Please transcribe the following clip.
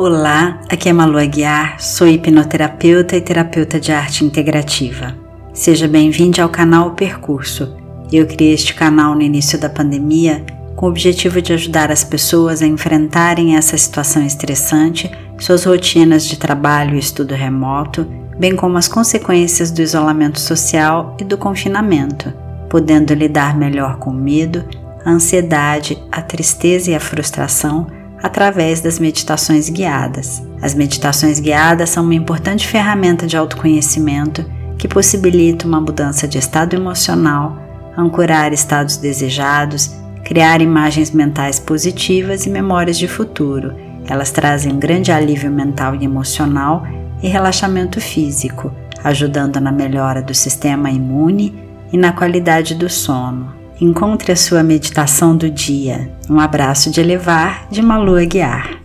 Olá, aqui é Malu Aguiar, sou hipnoterapeuta e terapeuta de arte integrativa. Seja bem-vindo ao canal Percurso. Eu criei este canal no início da pandemia com o objetivo de ajudar as pessoas a enfrentarem essa situação estressante, suas rotinas de trabalho e estudo remoto, bem como as consequências do isolamento social e do confinamento, podendo lidar melhor com o medo, a ansiedade, a tristeza e a frustração através das meditações guiadas. As meditações guiadas são uma importante ferramenta de autoconhecimento que possibilita uma mudança de estado emocional, ancorar estados desejados, criar imagens mentais positivas e memórias de futuro. Elas trazem um grande alívio mental e emocional e relaxamento físico, ajudando na melhora do sistema imune e na qualidade do sono. Encontre a sua meditação do dia. Um abraço de elevar de Malu Guiar.